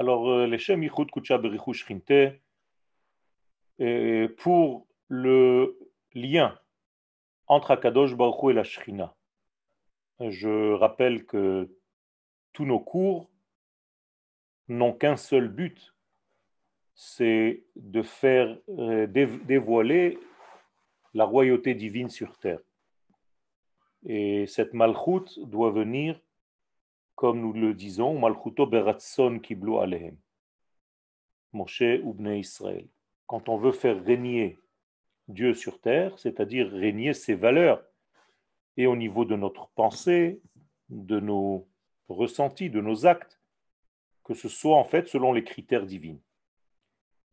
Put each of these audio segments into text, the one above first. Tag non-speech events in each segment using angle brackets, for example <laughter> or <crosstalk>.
Alors, euh, les Shem Yichud Kucha Shrinte, pour le lien entre Akadosh Baruch et la Shrina, je rappelle que tous nos cours n'ont qu'un seul but, c'est de faire euh, dévoiler la royauté divine sur terre. Et cette malchoute doit venir, comme nous le disons, Israël. Quand on veut faire régner Dieu sur terre, c'est-à-dire régner ses valeurs, et au niveau de notre pensée, de nos ressentis, de nos actes, que ce soit en fait selon les critères divins.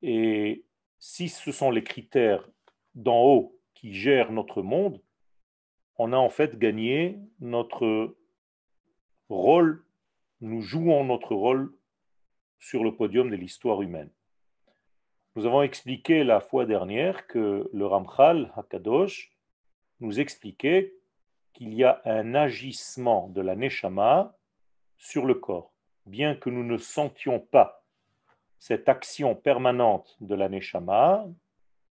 Et si ce sont les critères d'en haut qui gèrent notre monde, on a en fait gagné notre rôle, nous jouons notre rôle sur le podium de l'histoire humaine. Nous avons expliqué la fois dernière que le Ramchal Hakadosh nous expliquait qu'il y a un agissement de la Neshama sur le corps, bien que nous ne sentions pas cette action permanente de la Neshama,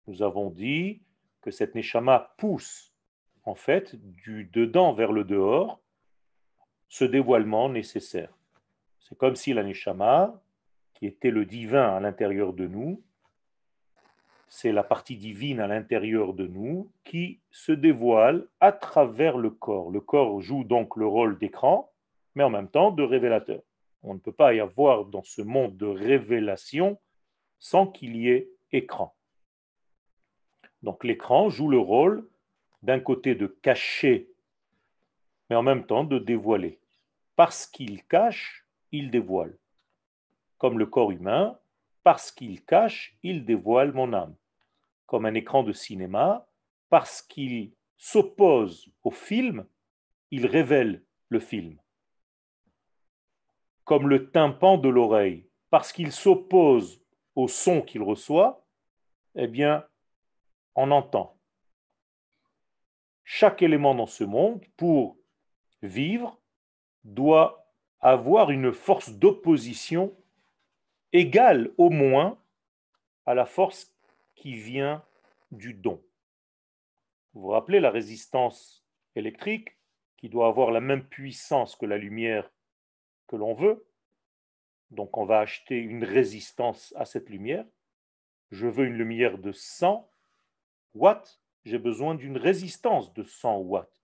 nous avons dit que cette Neshama pousse en fait du dedans vers le dehors ce dévoilement nécessaire. C'est comme si la Neshama, qui était le divin à l'intérieur de nous, c'est la partie divine à l'intérieur de nous qui se dévoile à travers le corps. Le corps joue donc le rôle d'écran, mais en même temps de révélateur. On ne peut pas y avoir dans ce monde de révélation sans qu'il y ait écran. Donc l'écran joue le rôle d'un côté de cacher, mais en même temps de dévoiler. Parce qu'il cache, il dévoile. Comme le corps humain, parce qu'il cache, il dévoile mon âme. Comme un écran de cinéma, parce qu'il s'oppose au film, il révèle le film comme le tympan de l'oreille, parce qu'il s'oppose au son qu'il reçoit, eh bien, on entend. Chaque élément dans ce monde, pour vivre, doit avoir une force d'opposition égale au moins à la force qui vient du don. Vous vous rappelez la résistance électrique qui doit avoir la même puissance que la lumière que l'on veut. Donc on va acheter une résistance à cette lumière. Je veux une lumière de 100 watts, j'ai besoin d'une résistance de 100 watts.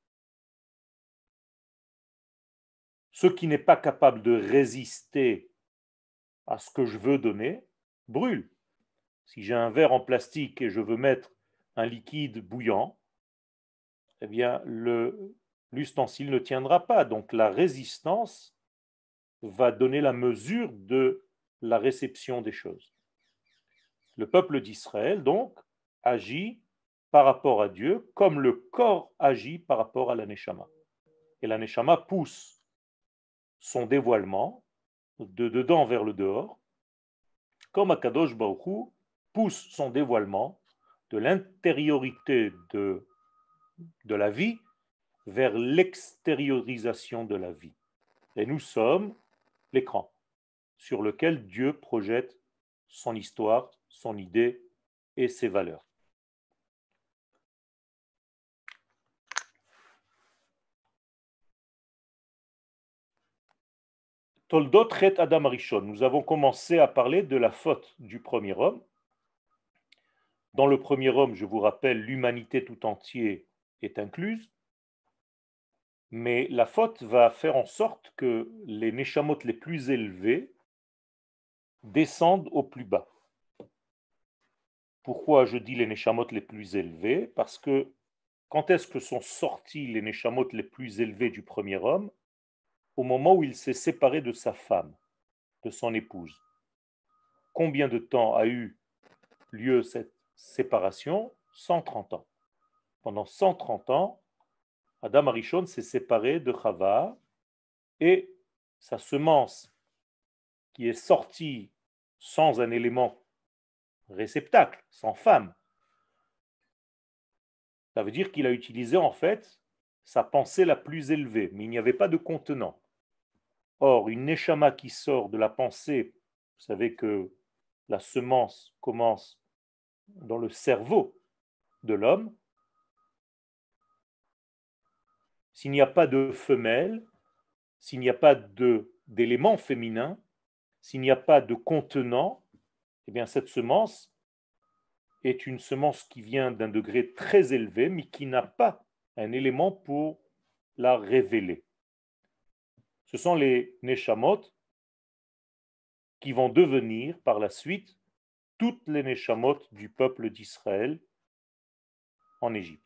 Ce qui n'est pas capable de résister à ce que je veux donner brûle. Si j'ai un verre en plastique et je veux mettre un liquide bouillant, eh bien l'ustensile ne tiendra pas. Donc la résistance va donner la mesure de la réception des choses. Le peuple d'Israël, donc, agit par rapport à Dieu comme le corps agit par rapport à la Neshama. Et la Neshama pousse son dévoilement de dedans vers le dehors, comme Akadosh Baruch pousse son dévoilement de l'intériorité de, de la vie vers l'extériorisation de la vie. Et nous sommes l'écran sur lequel Dieu projette son histoire, son idée et ses valeurs. Toldot Adam Arishon. Nous avons commencé à parler de la faute du premier homme. Dans le premier homme, je vous rappelle, l'humanité tout entière est incluse mais la faute va faire en sorte que les neshamot les plus élevés descendent au plus bas. Pourquoi je dis les neshamot les plus élevés? Parce que quand est-ce que sont sortis les neshamot les plus élevés du premier homme? Au moment où il s'est séparé de sa femme, de son épouse. Combien de temps a eu lieu cette séparation? 130 ans. Pendant 130 ans, Adam Arishon s'est séparé de Chava et sa semence qui est sortie sans un élément réceptacle, sans femme, ça veut dire qu'il a utilisé en fait sa pensée la plus élevée, mais il n'y avait pas de contenant. Or, une neshama qui sort de la pensée Vous savez que la semence commence dans le cerveau de l'homme. S'il n'y a pas de femelle, s'il n'y a pas d'élément féminin, s'il n'y a pas de contenant, eh bien cette semence est une semence qui vient d'un degré très élevé, mais qui n'a pas un élément pour la révéler. Ce sont les Neshamot qui vont devenir par la suite toutes les Neshamot du peuple d'Israël en Égypte.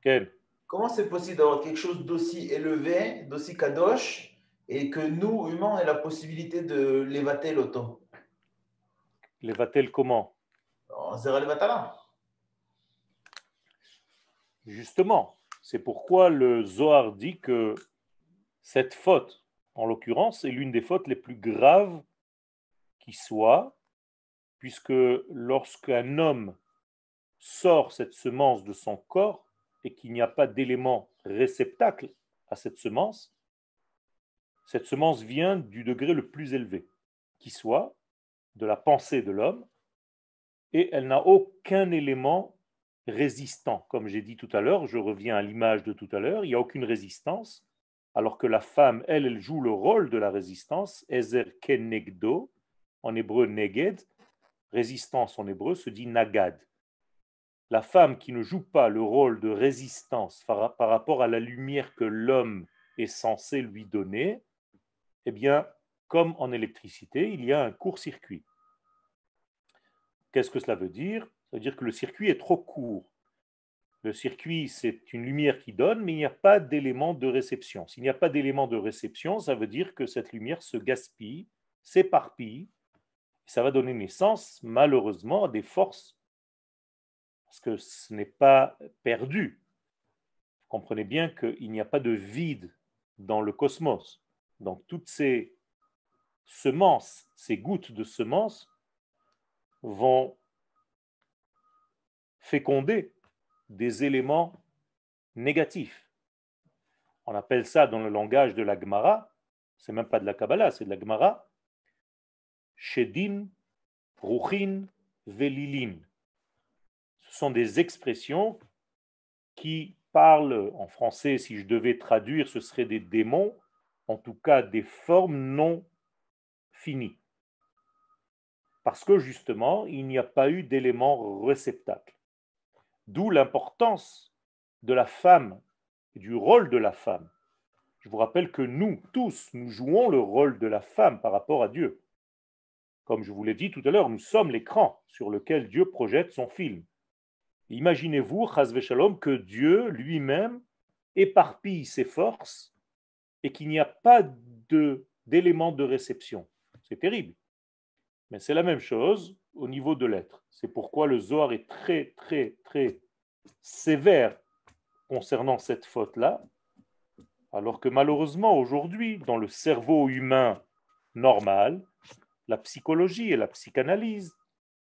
Quel comment c'est possible d'avoir quelque chose d'aussi élevé, d'aussi kadosh, et que nous, humains, on ait la possibilité de l'évater l'auto L'évater comment? En zéro Justement, c'est pourquoi le Zohar dit que cette faute, en l'occurrence, est l'une des fautes les plus graves qui soit, puisque lorsqu'un homme sort cette semence de son corps et qu'il n'y a pas d'élément réceptacle à cette semence, cette semence vient du degré le plus élevé qui soit, de la pensée de l'homme, et elle n'a aucun élément résistant. Comme j'ai dit tout à l'heure, je reviens à l'image de tout à l'heure, il n'y a aucune résistance, alors que la femme, elle, elle joue le rôle de la résistance, Ezer Kenegdo, en hébreu Neged, résistance en hébreu se dit Nagad. La femme qui ne joue pas le rôle de résistance par rapport à la lumière que l'homme est censé lui donner, eh bien, comme en électricité, il y a un court-circuit. Qu'est-ce que cela veut dire? Ça veut dire que le circuit est trop court. Le circuit, c'est une lumière qui donne, mais il n'y a pas d'élément de réception. S'il n'y a pas d'élément de réception, ça veut dire que cette lumière se gaspille, s'éparpille, ça va donner naissance, malheureusement, à des forces, parce que ce n'est pas perdu. Vous comprenez bien qu'il n'y a pas de vide dans le cosmos. Donc toutes ces semences, ces gouttes de semences vont féconder des éléments négatifs. On appelle ça dans le langage de la Gemara, c'est même pas de la Kabbalah, c'est de la Gemara, Shedim, Ruchin, Velilin. Ce sont des expressions qui parlent en français, si je devais traduire, ce seraient des démons, en tout cas des formes non finies parce que justement, il n'y a pas eu d'élément réceptacle. D'où l'importance de la femme, du rôle de la femme. Je vous rappelle que nous, tous, nous jouons le rôle de la femme par rapport à Dieu. Comme je vous l'ai dit tout à l'heure, nous sommes l'écran sur lequel Dieu projette son film. Imaginez-vous, Shalom, que Dieu lui-même éparpille ses forces et qu'il n'y a pas d'élément de réception. C'est terrible. Mais c'est la même chose au niveau de l'être. C'est pourquoi le Zohar est très, très, très sévère concernant cette faute-là, alors que malheureusement aujourd'hui, dans le cerveau humain normal, la psychologie et la psychanalyse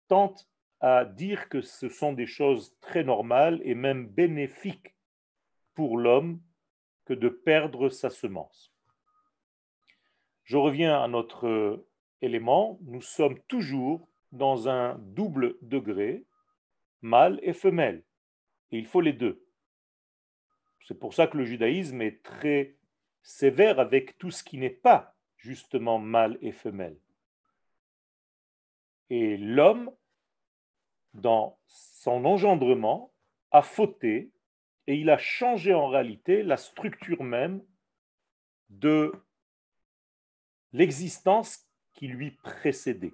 tentent à dire que ce sont des choses très normales et même bénéfiques pour l'homme que de perdre sa semence. Je reviens à notre élément, nous sommes toujours dans un double degré, mâle et femelle. Et il faut les deux. C'est pour ça que le judaïsme est très sévère avec tout ce qui n'est pas justement mâle et femelle. Et l'homme, dans son engendrement, a fauté et il a changé en réalité la structure même de l'existence qui lui précédait,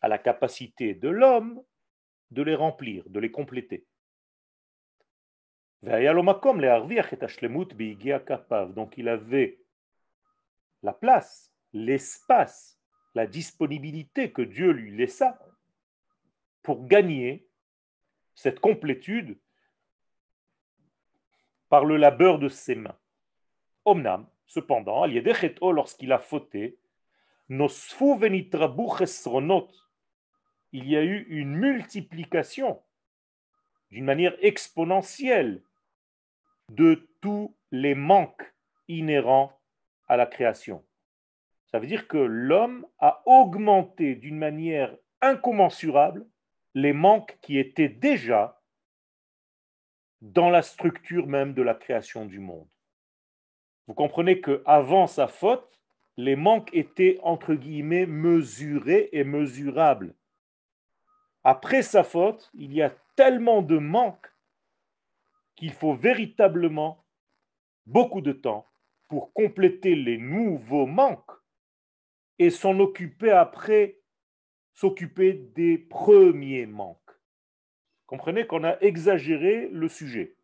à la capacité de l'homme de les remplir, de les compléter. Donc il avait la place, l'espace la disponibilité que Dieu lui laissa pour gagner cette complétude par le labeur de ses mains. Omnam, cependant, lorsqu'il a fauté, il y a eu une multiplication d'une manière exponentielle de tous les manques inhérents à la création. Ça veut dire que l'homme a augmenté d'une manière incommensurable les manques qui étaient déjà dans la structure même de la création du monde. Vous comprenez que avant sa faute, les manques étaient entre guillemets mesurés et mesurables. Après sa faute, il y a tellement de manques qu'il faut véritablement beaucoup de temps pour compléter les nouveaux manques et s'en occuper après, s'occuper des premiers manques. Comprenez qu'on a exagéré le sujet.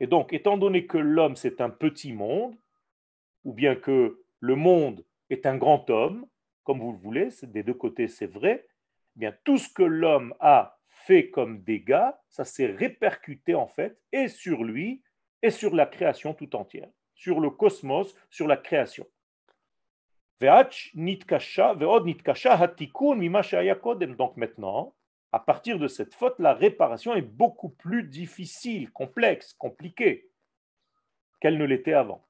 Et donc, étant donné que l'homme c'est un petit monde, ou bien que le monde est un grand homme, comme vous le voulez, des deux côtés c'est vrai, eh bien tout ce que l'homme a fait comme dégâts, ça s'est répercuté en fait et sur lui et sur la création tout entière, sur le cosmos, sur la création. Donc maintenant, à partir de cette faute, la réparation est beaucoup plus difficile, complexe, compliquée qu'elle ne l'était avant.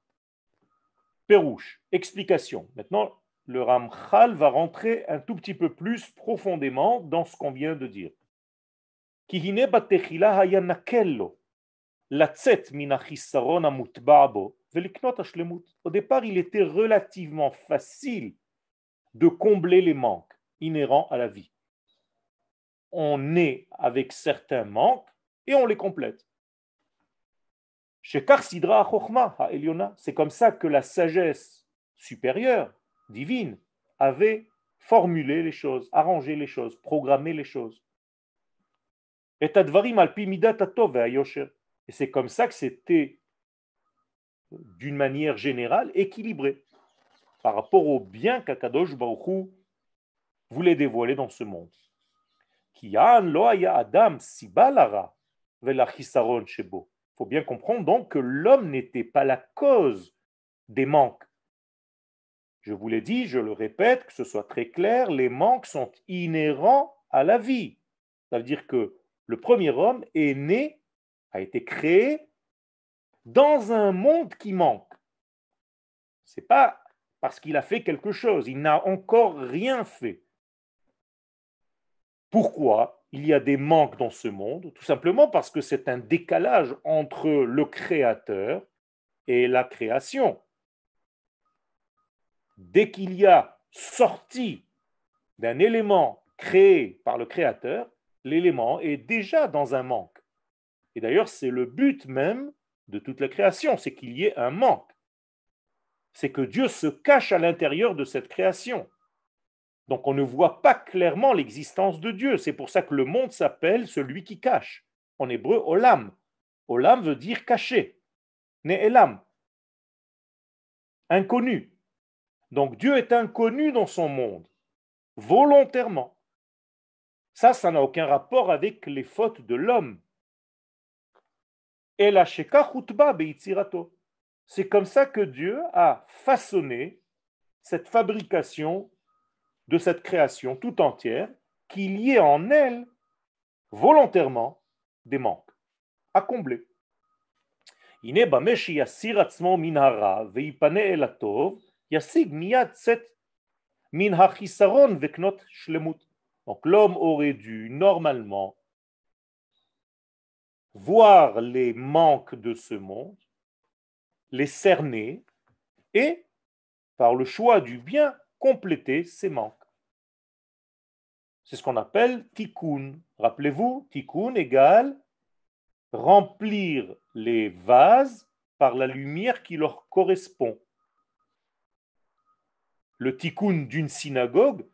Pérouche, explication. Maintenant, le Ramchal va rentrer un tout petit peu plus profondément dans ce qu'on vient de dire. Au départ, il était relativement facile de combler les manques inhérents à la vie. On est avec certains manques et on les complète. C'est comme ça que la sagesse supérieure, divine, avait formulé les choses, arrangé les choses, programmé les choses. Et c'est comme ça que c'était d'une manière générale équilibré par rapport au bien qu'Akadosh Baruch voulait dévoiler dans ce monde. Adam il faut bien comprendre donc que l'homme n'était pas la cause des manques. Je vous l'ai dit, je le répète, que ce soit très clair, les manques sont inhérents à la vie. Ça veut dire que le premier homme est né, a été créé dans un monde qui manque. Ce n'est pas parce qu'il a fait quelque chose, il n'a encore rien fait. Pourquoi? Il y a des manques dans ce monde Tout simplement parce que c'est un décalage entre le créateur et la création. Dès qu'il y a sorti d'un élément créé par le créateur, l'élément est déjà dans un manque. Et d'ailleurs, c'est le but même de toute la création, c'est qu'il y ait un manque. C'est que Dieu se cache à l'intérieur de cette création. Donc on ne voit pas clairement l'existence de Dieu. C'est pour ça que le monde s'appelle celui qui cache. En hébreu, olam. Olam veut dire caché. Ne'elam. Inconnu. Donc Dieu est inconnu dans son monde, volontairement. Ça, ça n'a aucun rapport avec les fautes de l'homme. Et la C'est comme ça que Dieu a façonné cette fabrication de cette création tout entière, qu'il y ait en elle volontairement des manques à combler. Donc l'homme aurait dû normalement voir les manques de ce monde, les cerner et, par le choix du bien, compléter ces manques. C'est ce qu'on appelle tikkun. Rappelez-vous, tikkun égale remplir les vases par la lumière qui leur correspond. Le tikkun d'une synagogue,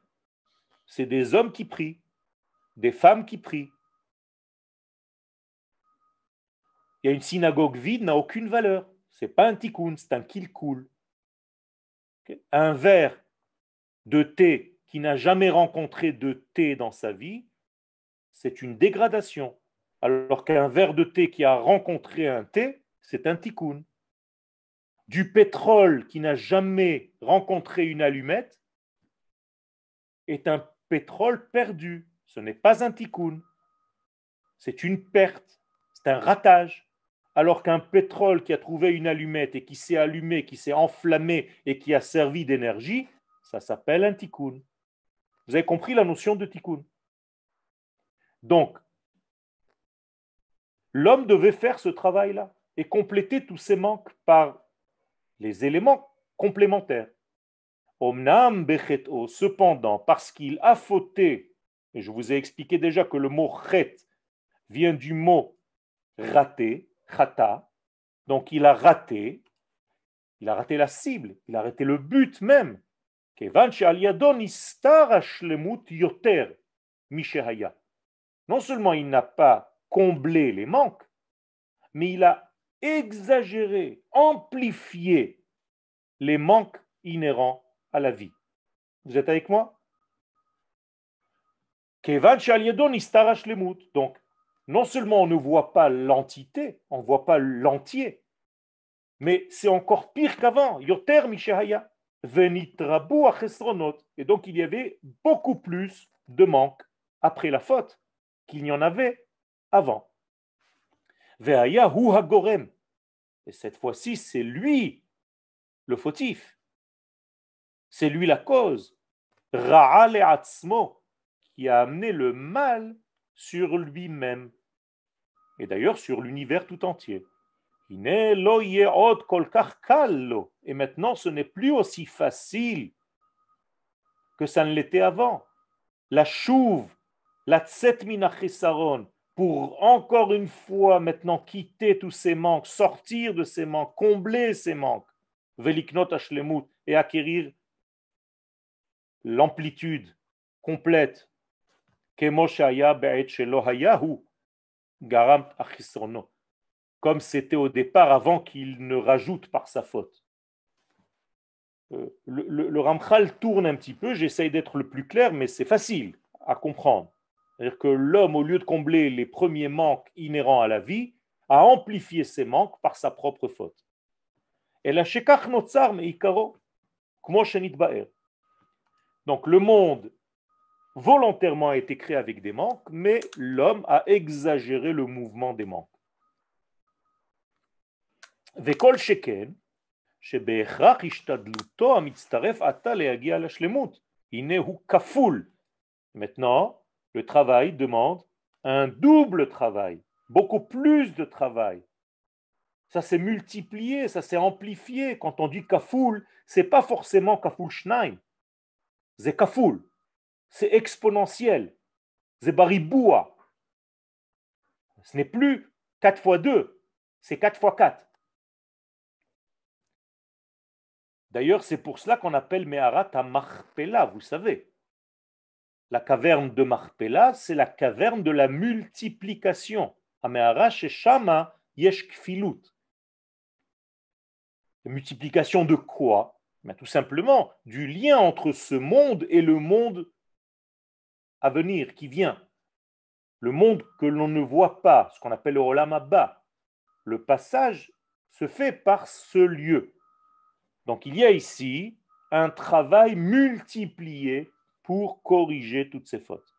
c'est des hommes qui prient, des femmes qui prient. Il y a une synagogue vide, n'a aucune valeur. C'est pas un tikkun, c'est un kilkul. Un verre de thé qui n'a jamais rencontré de thé dans sa vie, c'est une dégradation. Alors qu'un verre de thé qui a rencontré un thé, c'est un tikkun. Du pétrole qui n'a jamais rencontré une allumette est un pétrole perdu. Ce n'est pas un tikkun. C'est une perte. C'est un ratage. Alors qu'un pétrole qui a trouvé une allumette et qui s'est allumé, qui s'est enflammé et qui a servi d'énergie, ça s'appelle un tikkun. Vous avez compris la notion de tikkun? Donc, l'homme devait faire ce travail-là et compléter tous ses manques par les éléments complémentaires. Omnam bechet'o, cependant, parce qu'il a fauté, et je vous ai expliqué déjà que le mot chet vient du mot raté, chata, donc il a raté, il a raté la cible, il a raté le but même. Non seulement il n'a pas comblé les manques, mais il a exagéré, amplifié les manques inhérents à la vie. Vous êtes avec moi? donc, non seulement on ne voit pas l'entité, on ne voit pas l'entier, mais c'est encore pire qu'avant. Yoter Mishahaya. Et donc il y avait beaucoup plus de manques après la faute qu'il n'y en avait avant. Et cette fois-ci, c'est lui le fautif. C'est lui la cause. qui a amené le mal sur lui-même. Et d'ailleurs sur l'univers tout entier. Et maintenant, ce n'est plus aussi facile que ça ne l'était avant. La chouve, la tsetminachisaron, pour encore une fois maintenant quitter tous ces manques, sortir de ces manques, combler ces manques, veliknot ashlemut, et acquérir l'amplitude complète. Comme c'était au départ avant qu'il ne rajoute par sa faute. Euh, le, Ramchal tourne un petit peu, j'essaye d'être le plus clair, mais c'est facile à comprendre. C'est-à-dire que l'homme, au lieu de combler les premiers manques inhérents à la vie, a amplifié ses manques par sa propre faute. Donc le monde volontairement a été créé avec des manques, mais l'homme a exagéré le mouvement des manques. וכל שכן שבהכרח השתדלותו המצטרף עתה להגיע לשלמות. הנה הוא כפול. Maintenant, le travail demande un double travail, beaucoup plus de travail. Ça s'est multiplié, ça s'est amplifié. Quand on dit kafoul, c'est pas forcément kafoul shnaim. C'est kafoul. C'est exponentiel. C'est bariboua. Ce n'est plus 4 fois 2, c'est 4 fois 4. D'ailleurs, c'est pour cela qu'on appelle Meharat à Marpella, vous savez. La caverne de Marpella, c'est la caverne de la multiplication. À Kfilut. multiplication de quoi? Mais Tout simplement du lien entre ce monde et le monde à venir, qui vient. Le monde que l'on ne voit pas, ce qu'on appelle le Olam Abba. Le passage se fait par ce lieu. Donc il y a ici un travail multiplié pour corriger toutes ces fautes.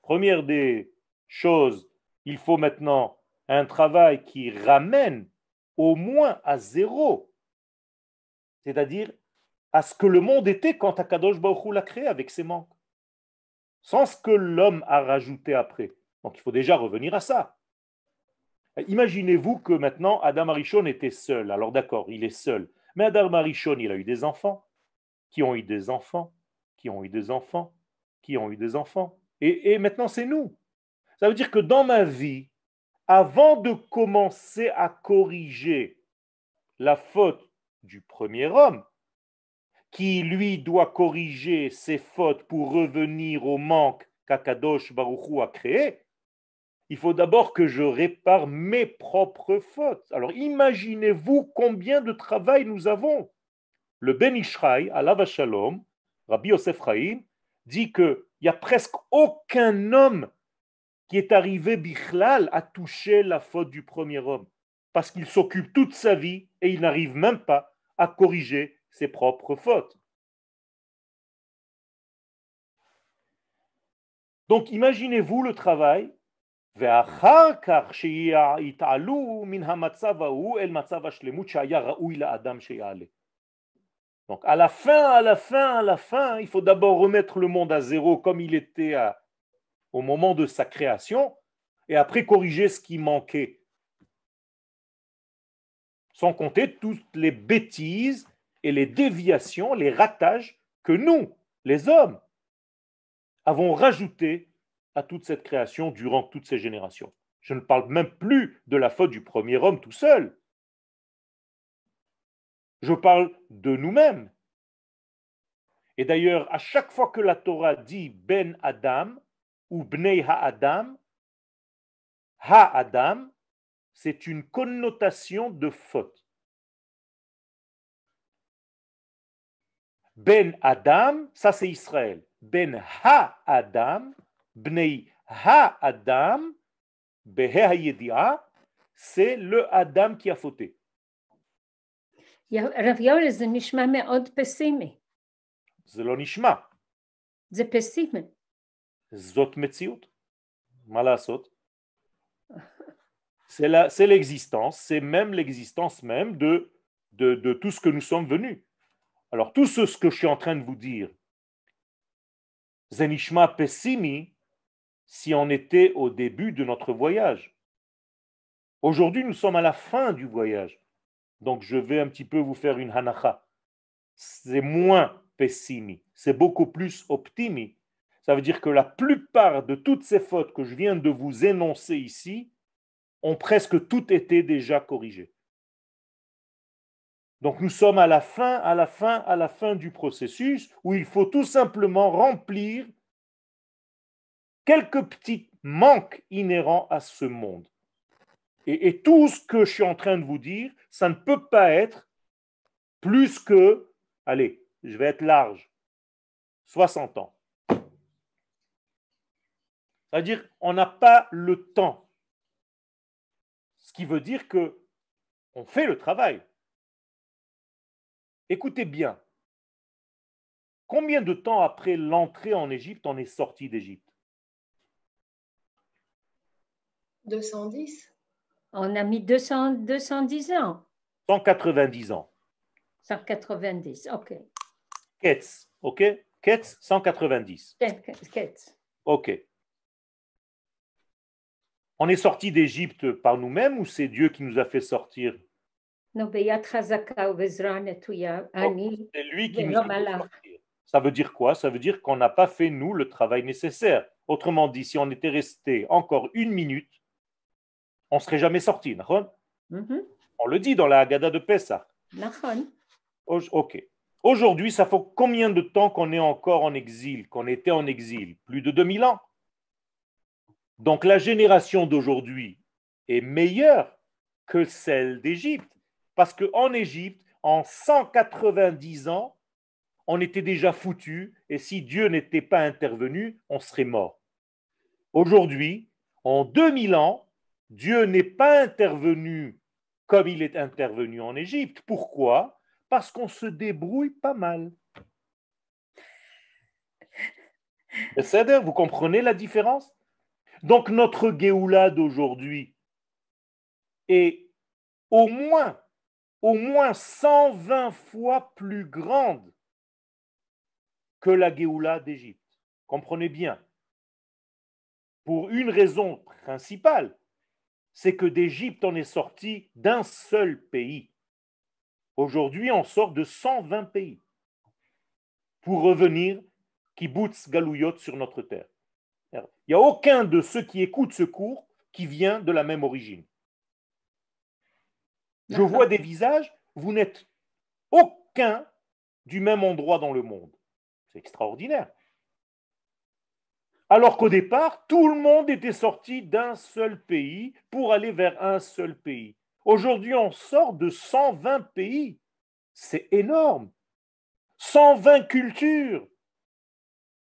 Première des choses, il faut maintenant un travail qui ramène au moins à zéro, c'est-à-dire à ce que le monde était quand Akadosh Baruch l'a créé avec ses manques, sans ce que l'homme a rajouté après. Donc il faut déjà revenir à ça. Imaginez-vous que maintenant Adam Arishon était seul. Alors d'accord, il est seul. Mais Adam Arishon, il a eu des enfants, qui ont eu des enfants, qui ont eu des enfants, qui ont eu des enfants. Et, maintenant c'est nous. Ça veut dire que dans ma vie, avant de commencer à corriger la faute du premier homme, qui lui doit corriger ses fautes pour revenir au manque qu'Akadosh Baruchou a créé, il faut d'abord que je répare mes propres fautes. Alors imaginez-vous combien de travail nous avons. Le Ben Ishraï, Allah Shalom, Rabbi Yosef dit qu'il n'y a presque aucun homme qui est arrivé bichlal à toucher la faute du premier homme, parce qu'il s'occupe toute sa vie et il n'arrive même pas à corriger ses propres fautes. Donc imaginez-vous le travail donc à la fin, à la fin, à la fin, il faut d'abord remettre le monde à zéro comme il était au moment de sa création, et après corriger ce qui manquait. Sans compter toutes les bêtises et les déviations, les ratages que nous, les hommes, avons rajoutés toute cette création durant toutes ces générations. Je ne parle même plus de la faute du premier homme tout seul. Je parle de nous-mêmes. Et d'ailleurs, à chaque fois que la Torah dit Ben Adam ou Bnei Ha-Adam, Ha-Adam, c'est une connotation de faute. Ben Adam, ça c'est Israël. Ben Ha-Adam, Bnei Ha-Adam, c'est le Adam qui a fauté. רב יואל, זה נשמע מאוד פסימי. זה לא נשמע. זה פסימי. זאת מציאות. מה לעשות? C'est l'existence, c'est même l'existence même de, de, de, tout ce que nous sommes venus. Alors tout ce, ce que je suis en train de vous dire, Zenishma Pessimi, si on était au début de notre voyage. Aujourd'hui, nous sommes à la fin du voyage. Donc, je vais un petit peu vous faire une hanacha. C'est moins pessimi, c'est beaucoup plus optimi. Ça veut dire que la plupart de toutes ces fautes que je viens de vous énoncer ici ont presque toutes été déjà corrigées. Donc nous sommes à la fin, à la fin, à la fin du processus où il faut tout simplement remplir quelques petits manques inhérents à ce monde. Et, tout ce que je suis en train de vous dire, ça ne peut pas être plus que, allez, je vais être large, 60 ans. C'est-à-dire, on n'a pas le temps. Ce qui veut dire que on fait le travail. Écoutez bien. Combien de temps après l'entrée en Égypte on est sorti d'Égypte? 210. On a mis 200, 210 ans. 190 ans. 190, ok. Ketz, ok Ketz, 190. Ketz. Ok. On est sorti d'Égypte par nous-mêmes ou c'est Dieu qui nous a fait sortir? Oh, C'est lui qui nous a fait sortir. Ça veut dire quoi? Ça veut dire qu'on n'a pas fait, nous, le travail nécessaire. Autrement dit, si on était resté encore une minute, on ne serait jamais sorti. Mm On le dit dans la Haggadah de Pessah. Ok. Aujourd'hui, ça fait combien de temps qu'on est encore en exil, qu'on était en exil? Plus de 2000 ans. Donc la génération d'aujourd'hui est meilleure que celle d'Égypte. Parce qu'en Égypte, en 190 ans, on était déjà foutu et si Dieu n'était pas intervenu, on serait mort. Aujourd'hui, en 2000 ans, Dieu n'est pas intervenu comme il est intervenu en Égypte. Pourquoi? Parce qu'on se débrouille pas mal. Vous comprenez la différence? Donc notre Géoula d'aujourd'hui est au moins, au moins 120 fois plus grande que la Géoula d'Égypte. Comprenez bien. Pour une raison principale, c'est que d'Égypte, on est sorti d'un seul pays. Aujourd'hui, on sort de 120 pays pour revenir kibbutz galouyot sur notre terre. Il n'y a aucun de ceux qui écoutent ce cours qui vient de la même origine. Je vois des visages, vous n'êtes aucun du même endroit dans le monde. C'est extraordinaire. Alors qu'au départ, tout le monde était sorti d'un seul pays pour aller vers un seul pays. Aujourd'hui, on sort de 120 pays. C'est énorme. 120 cultures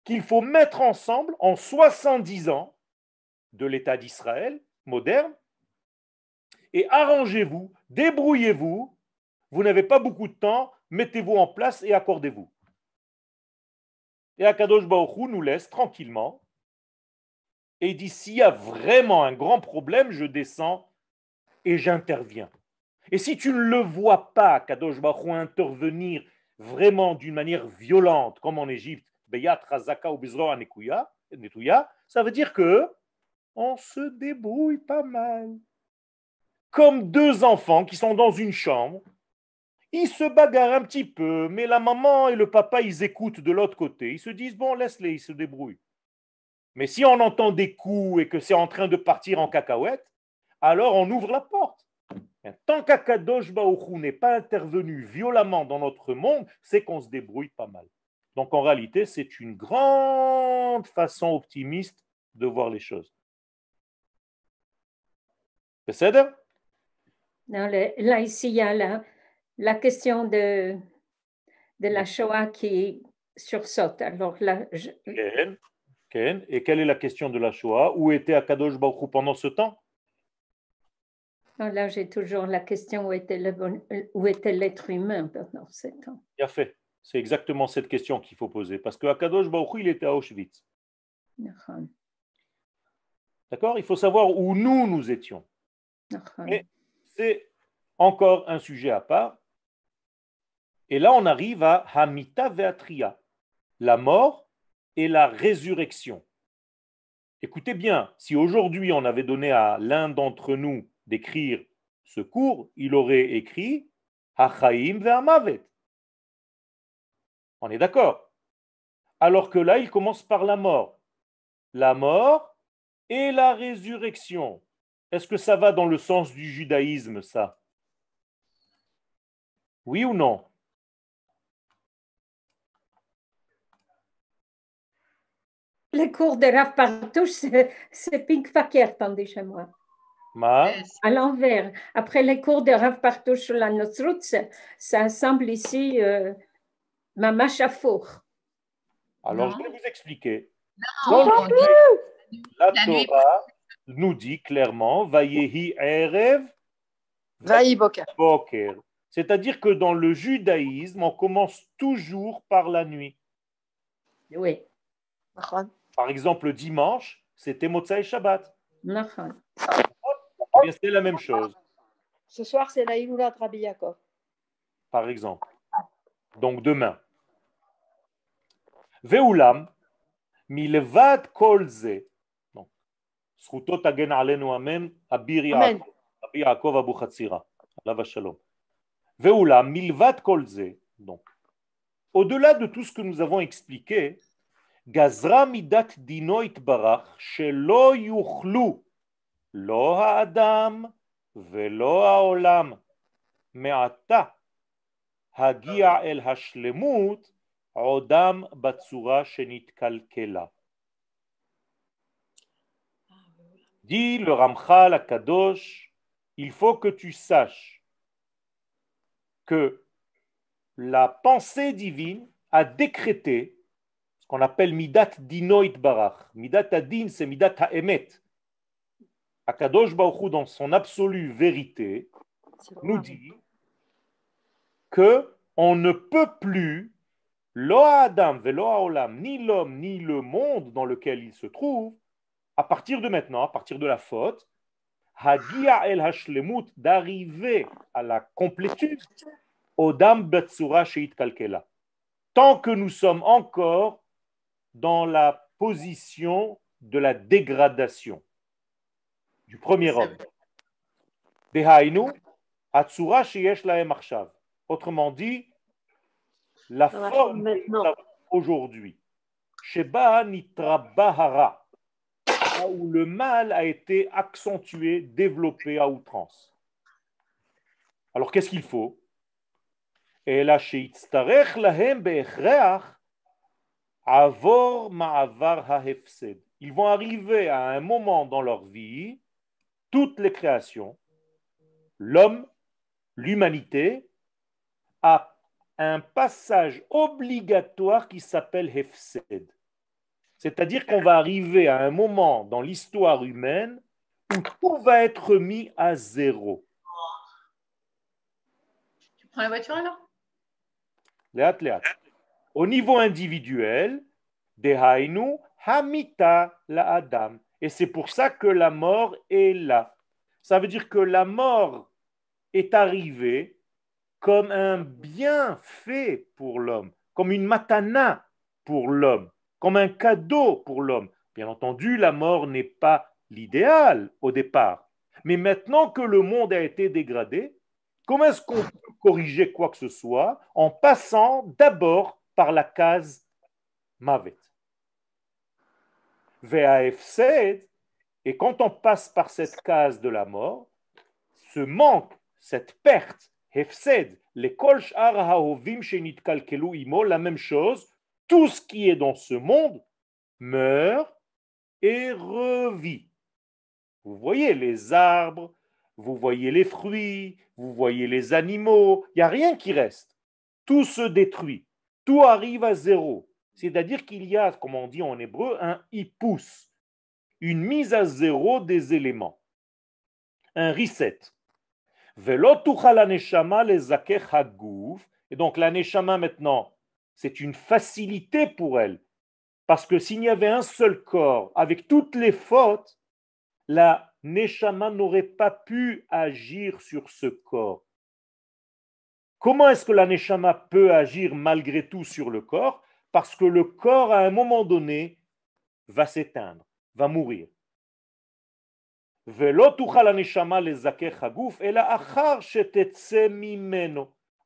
qu'il faut mettre ensemble en 70 ans de l'État d'Israël moderne. Et arrangez-vous, débrouillez-vous. Vous n'avez pas beaucoup de temps, mettez-vous en place et accordez-vous. Et Akadosh Baruch nous laisse tranquillement et s'il y a vraiment un grand problème, je descends et j'interviens. Et si tu ne le vois pas, Kadosh Baruch intervenir vraiment d'une manière violente, comme en Égypte, Beyat, Razaka ou Netouya, ça veut dire que on se débrouille pas mal. Comme deux enfants qui sont dans une chambre, ils se bagarrent un petit peu, mais la maman et le papa, ils écoutent de l'autre côté. Ils se disent, bon, laisse-les, ils se débrouillent. Mais si on entend des coups et que c'est en train de partir en cacahuète, alors on ouvre la porte. Tant qu'Akadosh Baouchou n'est pas intervenu violemment dans notre monde, c'est qu'on se débrouille pas mal. Donc en réalité, c'est une grande façon optimiste de voir les choses. C'est ça Là, ici, il y a la, la question de, de la Shoah qui sursaute. Alors là, je... Et quelle est la question de la Shoah? Où était Akadosh Baruch pendant ce temps? Là, j'ai toujours la question où était, où était l'être humain pendant ce temps? Bien fait. C'est exactement cette question qu'il faut poser. Parce que Akadosh Baruch il était à Auschwitz. D'accord Il faut savoir où nous, nous étions. Mais c'est encore un sujet à part. Et là, on arrive à Hamita Veatria, la mort et la résurrection. Écoutez bien, si aujourd'hui on avait donné à l'un d'entre nous d'écrire ce cours, il aurait écrit Hachaim ve'amavet. On est d'accord Alors que là, il commence par la mort. La mort et la résurrection. Est-ce que ça va dans le sens du judaïsme, ça? Oui ou non? Les cours de Rav Partouche, c'est Pink Fakir, attendez chez moi. À l'envers. Après les cours de Rav Partouche sur la Notzrutz, ça semble ici euh, ma Chafour. Alors, je vais vous expliquer. la Torah nous dit clairement Vayehi Erev Boker. C'est-à-dire que dans le judaïsme, on commence toujours par la nuit. Oui. Par exemple, dimanche, c'était Motsai Shabbat. C'est la même chose. Ce soir, c'est la Iloulat Rabbi Yaakov. Par exemple. Donc demain. Veulam, milvad kolze. Donc, zchutot agen alenu amen, abir Yaakov, abu Chatzira. Alav shalom. Veulam, milvad kolze. Donc, au-delà de tout ce que nous avons expliqué, גזרה מידת דינו יתברך שלא יוכלו לא האדם ולא העולם מעתה הגיע אל השלמות עודם בצורה שנתקלקלה. Dit le Ramchal Kadosh, il faut que tu saches que la pensée divine a décrété ce qu'on appelle Midat Dinoit Barach. Midat Adin, c'est Midat Ha'emet. Akadosh Baruch dans son absolue vérité, nous dit que on ne peut plus, lo Adam, velo Olam, ni l'homme, ni le monde dans lequel il se trouve, à partir de maintenant, à partir de la faute, Hagia el Hashlemut, d'arriver à la complétude, Odam Betsura Sheit Kalkela. Tant que nous sommes encore dans la position de la dégradation du premier homme. Autrement dit, la forme aujourd'hui, Sheba Bahara, où le mal a été accentué, développé à outrance. Alors qu'est-ce qu'il faut? Avor ma'avar ha'hefsed. ils vont arriver à un moment dans leur vie, toutes les créations, l'homme, l'humanité, à un passage obligatoire qui s'appelle Hefsed. C'est-à-dire qu'on va arriver à un moment dans l'histoire humaine où tout va être mis à zéro. Tu prends la voiture alors? Léat, léat. Au niveau individuel, Dehainu Hamita la Adam. Et c'est pour ça que la mort est là. Ça veut dire que la mort est arrivée comme un bienfait pour l'homme, comme une matana pour l'homme, comme un cadeau pour l'homme. Bien entendu, la mort n'est pas l'idéal au départ. Mais maintenant que le monde a été dégradé, comment est-ce qu'on peut corriger quoi que ce soit en passant d'abord par la case Mavet VAFC, et quand on passe par cette case de la mort, ce manque, cette perte, Hefsed, les kolch haovim shenit kalkelu imo, la même chose, tout ce qui est dans ce monde meurt et revit. Vous voyez les arbres, vous voyez les fruits, vous voyez les animaux, il n'y a rien qui reste. Tout se détruit, tout arrive à zéro. C'est-à-dire qu'il y a, comme on dit en hébreu, un ipous, une mise à zéro des éléments, un reset. Et donc la neshama maintenant, c'est une facilité pour elle. Parce que s'il y avait un seul corps avec toutes les fautes, la neshama n'aurait pas pu agir sur ce corps. Comment est-ce que la neshama peut agir malgré tout sur le corps? Parce que le corps, à un moment donné, va s'éteindre, va mourir.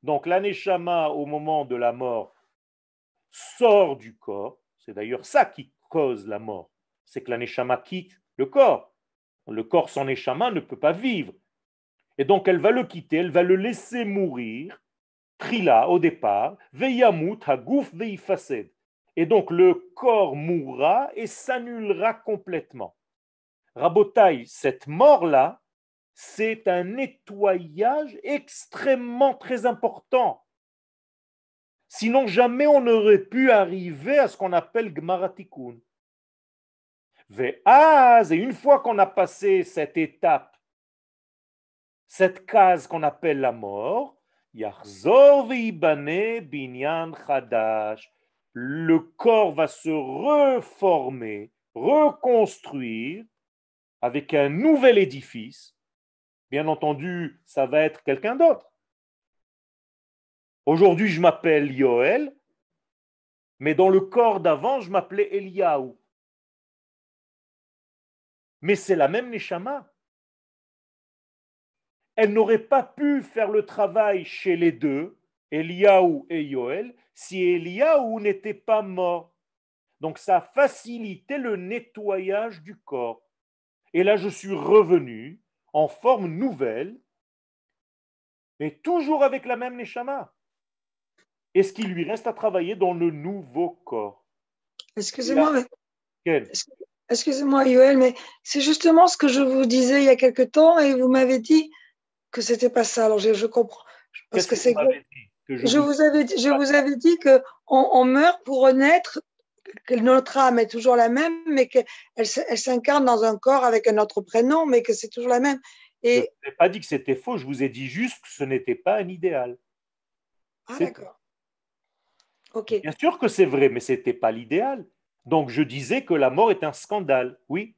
Donc l'aneshama au moment de la mort sort du corps. C'est d'ailleurs ça qui cause la mort. C'est que l'aneshama quitte le corps. Le corps sans neshama ne peut pas vivre. Et donc elle va le quitter, elle va le laisser mourir Trila au départ, Veyamut Hagouf Veifased. Et donc le corps mourra et s'annulera complètement. Rabotai, cette mort-là, c'est un nettoyage extrêmement très important. Sinon, jamais on n'aurait pu arriver à ce qu'on appelle Gmaratikun. Ve'az, et une fois qu'on a passé cette étape, cette case qu'on appelle la mort, le corps va se reformer, reconstruire avec un nouvel édifice. Bien entendu, ça va être quelqu'un d'autre. Aujourd'hui, je m'appelle Yoel, mais dans le corps d'avant, je m'appelais Eliaou. Mais c'est la même Neshama elle n'aurait pas pu faire le travail chez les deux, Eliaou et Yoel, si Eliaou n'était pas mort. Donc ça a facilité le nettoyage du corps. Et là, je suis revenu en forme nouvelle, mais toujours avec la même Neshama. Et ce qui lui reste à travailler dans le nouveau corps. Excusez-moi, mais... Excusez-moi, Yoel, mais c'est justement ce que je vous disais il y a quelque temps et vous m'avez dit que c'était pas ça. Alors je, comprends. Parce que, c'est. Je, vous avais dit, je vous avais dit que on, meurt pour renaître, que notre âme est toujours la même, mais qu'elle elle, s'incarne dans un corps avec un autre prénom, mais que c'est toujours la même. Et... Je n'ai pas dit que c'était faux, je vous ai dit juste que ce n'était pas un idéal. Ah, d'accord. Ok. Bien sûr que c'est vrai, mais ce n'était pas l'idéal. Donc je disais que la mort est un scandale, oui.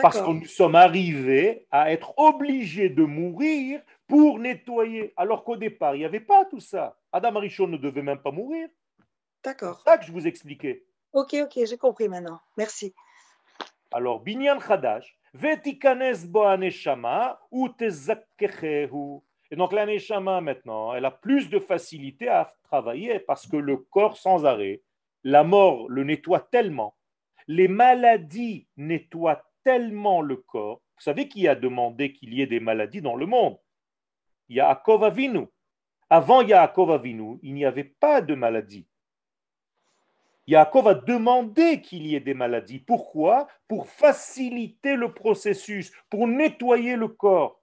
Parce que nous sommes arrivés à être obligés de mourir pour nettoyer, alors qu'au départ, il n'y avait pas tout ça. Adam Arishon ne devait même pas mourir. D'accord. C'est ça que je vous expliquais. Ok, ok, j'ai compris maintenant. Merci. Alors, Binyan Chadash, Vetikanes bo ou Et donc, l'aneshama, maintenant, elle a plus de facilité à travailler parce que le corps sans arrêt, la mort le nettoie tellement, les maladies nettoient tellement le corps. Vous savez qui a demandé qu'il y ait des maladies dans le monde? Yaakov Avinu. Avant Yaakov Avinu, il n'y avait pas de maladie. Yaakov a demandé qu'il y ait des maladies. Pourquoi? Pour faciliter le processus, pour nettoyer le corps.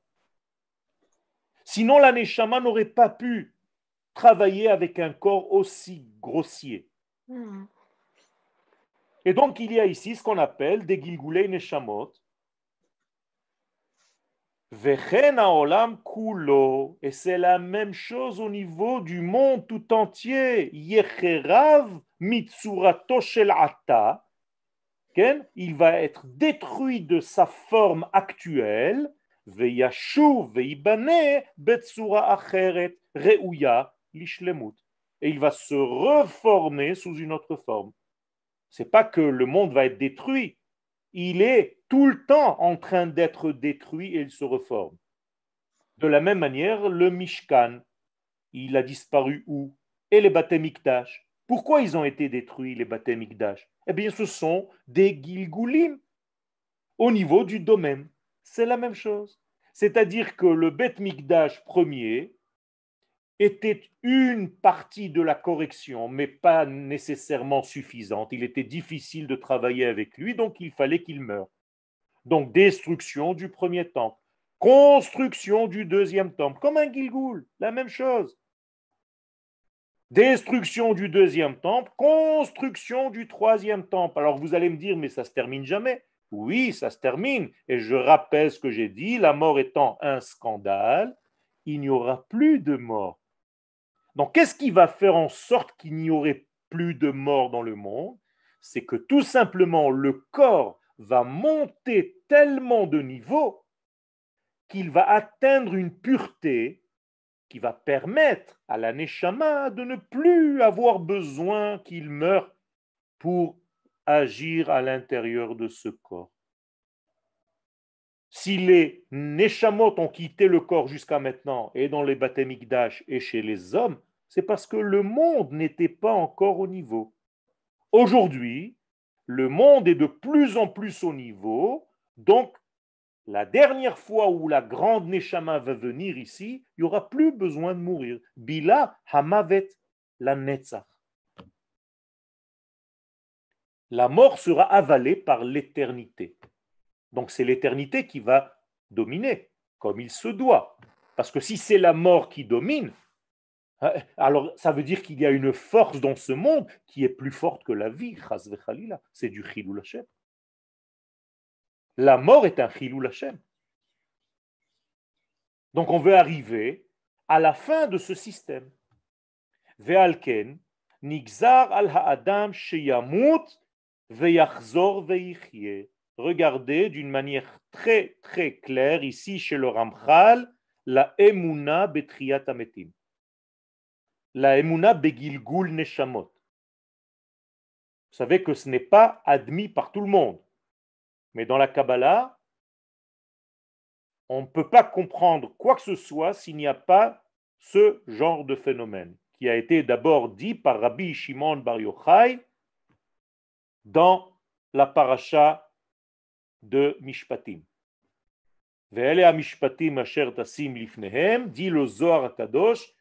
Sinon, la Neshama n'aurait pas pu travailler avec un corps aussi grossier. Hmm. Et donc, il y a ici ce qu'on appelle des Gilgulei Neshamot. Et c'est la même chose au niveau du monde tout entier. Yecherav. Il va être détruit de sa forme actuelle. Veyashuv veibane betsura acheret reuya lishlemut. Et il va se reformer sous une autre forme c'est pas que le monde va être détruit, il est tout le temps en train d'être détruit et il se reforme. De la même manière, le Mishkan, il a disparu où? Et les Batemikdash. Pourquoi ils ont été détruits, les Batemikdash Eh bien, ce sont des Gilgulim au niveau du domaine. C'est la même chose. C'est-à-dire que le Bet Mikdash premier, était une partie de la correction, mais pas nécessairement suffisante. Il était difficile de travailler avec lui, donc il fallait qu'il meure. Donc destruction du premier temple, construction du deuxième temple, comme un Gilgoul, la même chose. Destruction du deuxième temple, construction du troisième temple. Alors vous allez me dire, mais ça se termine jamais. Oui, ça se termine. Et je rappelle ce que j'ai dit, la mort étant un scandale, il n'y aura plus de mort. Donc, qu'est-ce qui va faire en sorte qu'il n'y aurait plus de morts dans le monde? C'est que tout simplement le corps va monter tellement de niveau qu'il va atteindre une pureté qui va permettre à la Neshama de ne plus avoir besoin qu'il meure pour agir à l'intérieur de ce corps. Si les Neshamot ont quitté le corps jusqu'à maintenant, et dans les Batemikdash et chez les hommes, c'est parce que le monde n'était pas encore au niveau. Aujourd'hui, le monde est de plus en plus au niveau, donc la dernière fois où la grande Neshama va venir ici, il n'y aura plus besoin de mourir. Bila Hamavet la Netzach. La mort sera avalée par l'éternité. Donc c'est l'éternité qui va dominer, comme il se doit. Parce que si c'est la mort qui domine, alors ça veut dire qu'il y a une force dans ce monde qui est plus forte que la vie. C'est du chilou Hashem. La mort est un chilou Hashem. Donc on veut arriver à la fin de ce système. Ve'alken, nigzar al ha'adam sheyamut ve'yachzor ve'ichye regardez d'une manière très très claire ici chez le Ramchal la emuna betriat ametim la Emouna Begilgul Neshamot. Vous savez que ce n'est pas admis par tout le monde. Mais dans la Kabbalah, on ne peut pas comprendre quoi que ce soit s'il n'y a pas ce genre de phénomène, qui a été d'abord dit par Rabbi Shimon Bar Yochai dans la paracha de Mishpatim. Ve'ele ha-mishpatim asher tasim lifnehem, dit le Zohar Kadosh,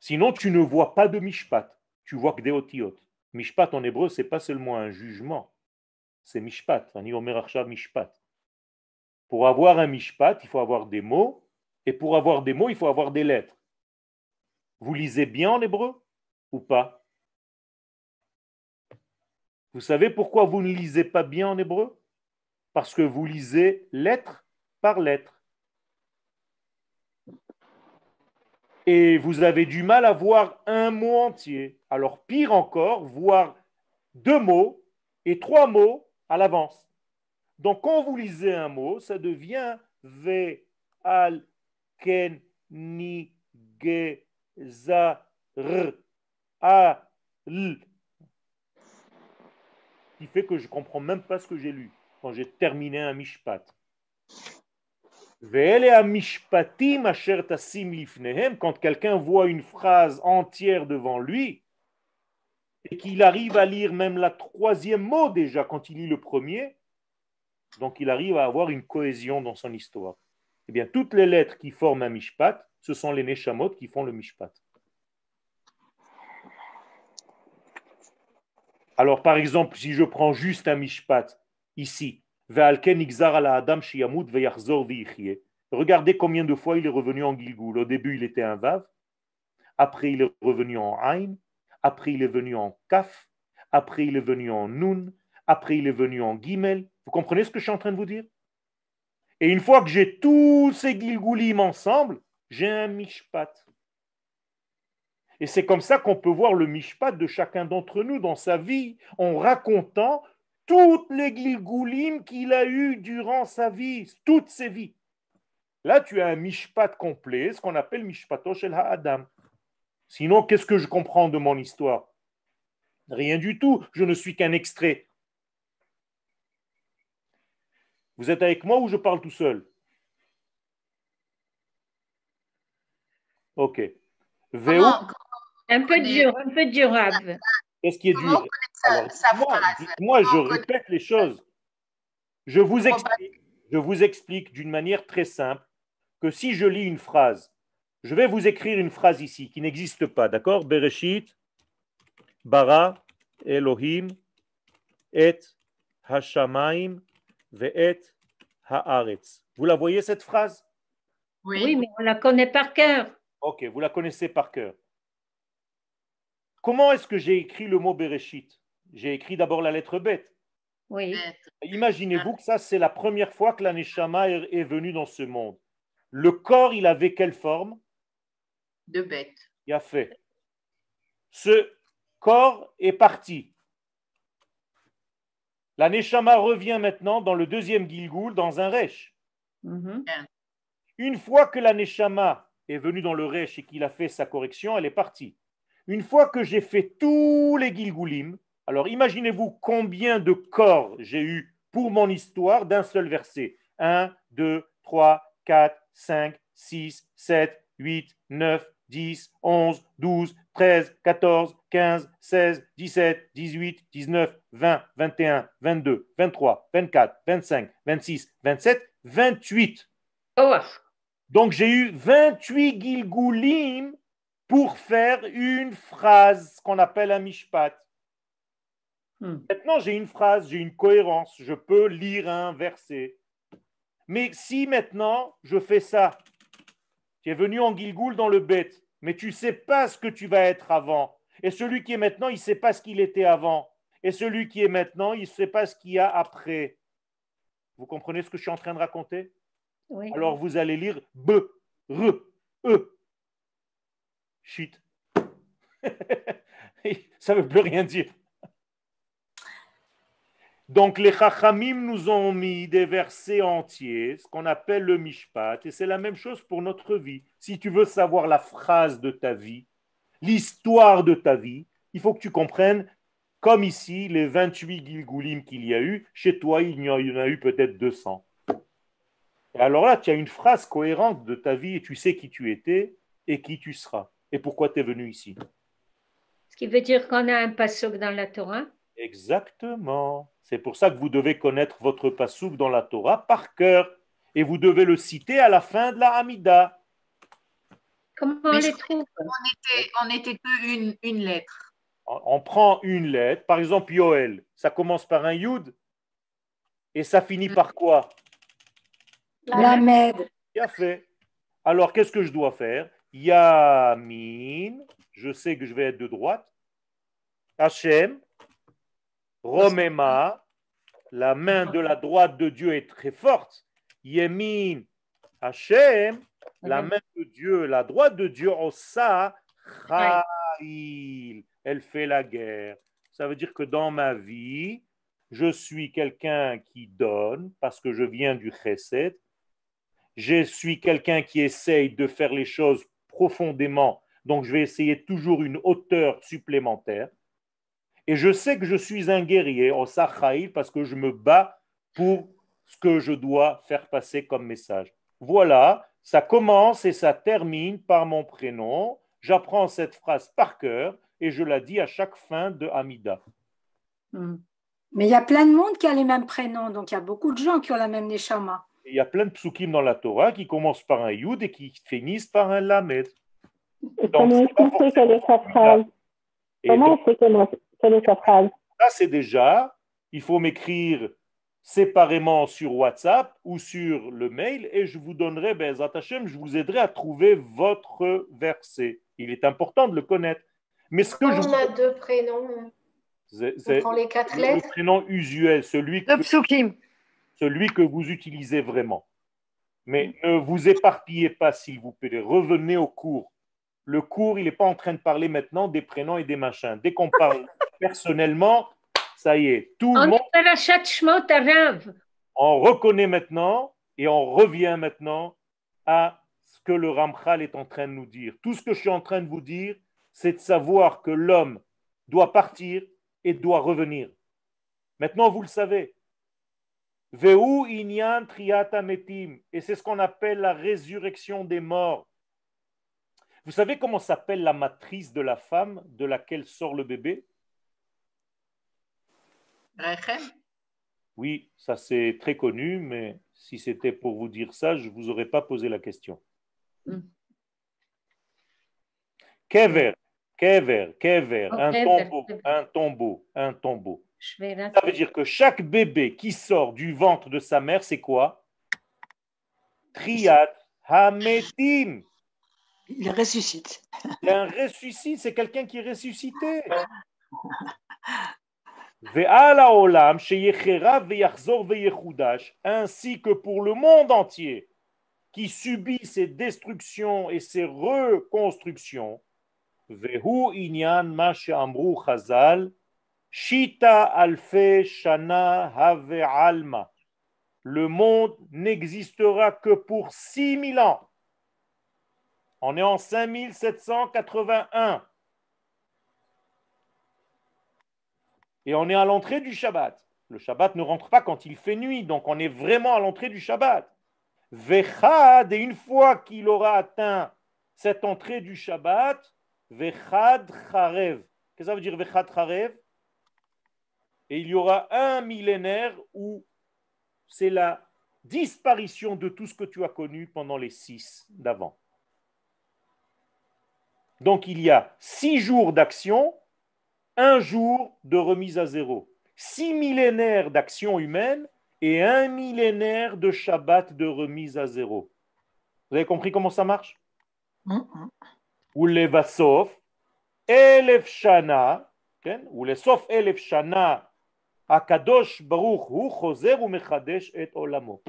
Sinon, tu ne vois pas de mishpat, tu vois que des otiot. Mishpat en hébreu, c'est pas seulement un jugement, c'est mishpat. mishpat. Pour avoir un mishpat, il faut avoir des mots, et pour avoir des mots, il faut avoir des lettres. Vous lisez bien en hébreu ou pas? Vous savez pourquoi vous ne lisez pas bien en hébreu? Parce que vous lisez lettre par lettre. Et vous avez du mal à voir un mot entier. Alors pire encore, voir deux mots et trois mots à l'avance. Donc quand vous lisez un mot, ça devient ve al ken ni ge za r a l qui fait que je comprends même pas ce que j'ai lu quand j'ai terminé un mishpat. Quand quelqu'un voit une phrase entière devant lui et qu'il arrive à lire même la troisième mot déjà quand il lit le premier, donc il arrive à avoir une cohésion dans son histoire. Eh bien, toutes les lettres qui forment un mishpat ce sont les Neshamot qui font le Mishpat. Alors, par exemple, si je prends juste un Mishpat ici, Regardez combien de fois il est revenu en Gilgul. Au début, il était un Vav. Après, il est revenu en Ain. Après, il est venu en Kaf. Après, il est venu en Nun. Après, il est venu en Gimel. Vous comprenez ce que je suis en train de vous dire? Et une fois que j'ai tous ces Gilgulim ensemble, j'ai un Mishpat. Et c'est comme ça qu'on peut voir le Mishpat de chacun d'entre nous dans sa vie, en racontant toutes les Gilgulim qu'il a eues durant sa vie, toutes ses vies. Là, tu as un Mishpat complet, ce qu'on appelle Mishpatosh el Ha'adam. Sinon, qu'est-ce que je comprends de mon histoire? Rien du tout, je ne suis qu'un extrait. Vous êtes avec moi ou je parle tout seul? Ok. Un peu dur, un peu dur. Qu'est-ce qui est dur? moi, je répète les choses. Je vous explique, je vous explique d'une manière très simple que si je lis une phrase, je vais vous écrire une phrase ici qui n'existe pas, d'accord? Bereshit, bara, Elohim, et hashamaim, ve'et haaretz. Vous la voyez cette phrase? Oui, mais on la connaît par cœur. Ok, vous la connaissez par cœur. Comment est-ce que j'ai écrit le mot Bereshit? J'ai écrit d'abord la lettre bête. Oui. Imaginez-vous que ça, c'est la première fois que la Neshama est venue dans ce monde. Le corps, il avait quelle forme? De bête. Il a fait. Ce corps est parti. La Neshama revient maintenant dans le deuxième Gilgoul, dans un Resh. Mhm. Une fois que la Neshama est venue dans le Resh et qu'il a fait sa correction, elle est partie. Une fois que j'ai fait tous les Gilgoulim, alors imaginez-vous combien de corps j'ai eu pour mon histoire d'un seul verset. 1, 2, 3, 4, 5, 6, 7, 8, 9, 10, 11, 12, 13, 14, 15, 16, 17, 18, 19, 20, 21, 22, 23, 24, 25, 26, 27, 28. Donc j'ai eu 28 Gilgoulim pour faire une phrase qu'on appelle un mishpat. Hmm. Maintenant, j'ai une phrase, j'ai une cohérence, je peux lire un verset. Mais si maintenant je fais ça, tu es venu en Gilgoul dans le bête, mais tu ne sais pas ce que tu vas être avant. Et celui qui est maintenant, il ne sait pas ce qu'il était avant. Et celui qui est maintenant, il ne sait pas ce qu'il y a après. Vous comprenez ce que je suis en train de raconter? Oui. Alors vous allez lire B, R, E, Shit. <laughs> Ça ne veut plus rien dire. Donc les Chachamim nous ont mis des versets entiers, ce qu'on appelle le Mishpat, et c'est la même chose pour notre vie. Si tu veux savoir la phrase de ta vie, l'histoire de ta vie, il faut que tu comprennes, comme ici, les 28 Gilgulim qu'il y a eu, chez toi, il y en a eu peut-être 200. Et alors là, tu as une phrase cohérente de ta vie et tu sais qui tu étais et qui tu seras et pourquoi tu es venu ici? Ce qui veut dire qu'on a un passouk dans la Torah Exactement. C'est pour ça que vous devez connaître votre passouk dans la Torah par cœur et vous devez le citer à la fin de la Hamida. Comment on les trouve? On n'était que une, lettre. On, prend une lettre, par exemple Yoel, ça commence par un Yud et ça finit par quoi? La Med. Bien fait. Alors qu'est-ce que je dois faire? Yamin, je sais que je vais être de droite. Hachem, Romema, la main de la droite de Dieu est très forte. Yemin, Hachem, la main de Dieu, la droite de Dieu, Osa, elle fait la guerre. Ça veut dire que dans ma vie, je suis quelqu'un qui donne parce que je viens du chesed. Je suis quelqu'un qui essaye de faire les choses profondément. Donc, je vais essayer toujours une hauteur supplémentaire. Et je sais que je suis un guerrier au Sachaïl parce que je me bats pour ce que je dois faire passer comme message. Voilà, ça commence et ça termine par mon prénom. J'apprends cette phrase par cœur et je la dis à chaque fin de Hamida. Hmm. Mais il y a plein de monde qui a les mêmes prénoms, donc il y a beaucoup de gens qui ont la même Neshama. Il y a plein de psukim dans la Torah qui commencent par un yud et qui finissent par un lamed. comment est-ce quelle est sa phrase? Comment est-ce quelle est sa phrase? Ça, c'est déjà, il faut m'écrire séparément sur WhatsApp ou sur le mail et je vous donnerai, ben, Zatachem, je vous aiderai à trouver votre verset. Il est important de le connaître. Mais ce que je... On a deux prénoms. C'est les quatre lettres. Le prénom usuel, celui que, celui que vous utilisez vraiment. Mais ne vous éparpillez pas, s'il vous plaît. Revenez au cours. Le cours, il n'est pas en train de parler maintenant des prénoms et des machins. Dès qu'on parle <laughs> personnellement, ça y est, tout le monde. On reconnaît maintenant et on revient maintenant à ce que le Ramchal est en train de nous dire. Tout ce que je suis en train de vous dire, c'est de savoir que l'homme doit partir et doit revenir. Maintenant, vous le savez. Veu inyan triata metim. Et c'est ce qu'on appelle la résurrection des morts. Vous savez comment s'appelle la matrice de la femme de laquelle sort le bébé? Oui, ça c'est très connu, mais si c'était pour vous dire ça, je ne vous aurais pas posé la question. Hmm. Kever, kever, kever, un tombeau, un tombeau, un tombeau. Ça veut dire que chaque bébé qui sort du ventre de sa mère, c'est quoi? Triat Hametim. Il ressuscite. Un ressuscite, c'est quelqu'un qui est ressuscité. ainsi que pour le monde entier qui subit ces destructions et ces reconstructions. Shita alfe shana have alma. Le monde n'existera que pour 6000 ans. On est en 5781. Et on est à l'entrée du Shabbat. Le Shabbat ne rentre pas quand il fait nuit, donc on est vraiment à l'entrée du Shabbat. Vechad, et une fois qu'il aura atteint cette entrée du Shabbat, Vechad Charev. Qu'est-ce que ça veut dire Vechad Charev? Et il y aura un millénaire où c'est la disparition de tout ce que tu as connu pendant les six d'avant. Donc il y a six jours d'action un jour de remise à zéro, six millénaires d'action humaine et un millénaire de Shabbat de remise à zéro. Vous avez compris comment ça marche? Ou les elef shana, ou les elef shana, akadosh baruch hu choser ou mechadesh et olamo.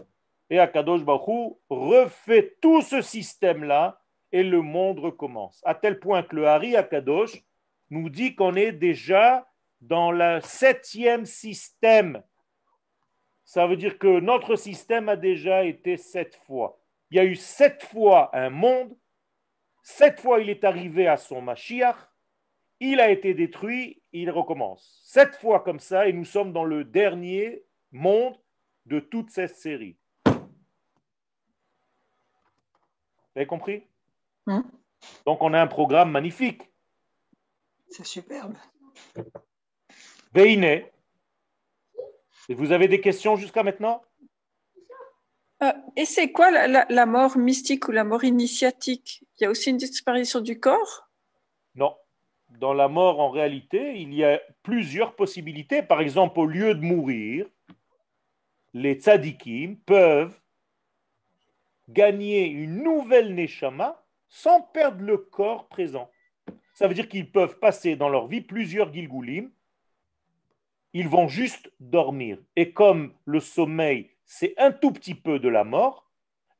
Et akadosh baruch hu refait tout ce système-là et le monde recommence. À tel point que le Hari Akadosh nous dit qu'on est déjà dans le septième système. Ça veut dire que notre système a déjà été sept fois. Il y a eu sept fois un monde, sept fois il est arrivé à son Mashiach, il a été détruit, il recommence. Sept fois comme ça, et nous sommes dans le dernier monde de toute cette série. Vous avez compris? Hein? Donc on a un programme magnifique. C'est superbe. Veine. Vous avez des questions jusqu'à maintenant? Euh, Et c'est quoi la, mort mystique ou la mort initiatique? Il y a aussi une disparition du corps? Non. Dans la mort, en réalité, il y a plusieurs possibilités. Par exemple, au lieu de mourir, les tzadikim peuvent gagner une nouvelle neshama sans perdre le corps présent. Ça veut dire qu'ils peuvent passer dans leur vie plusieurs gilgulim. Ils vont juste dormir. Et comme le sommeil, c'est un tout petit peu de la mort,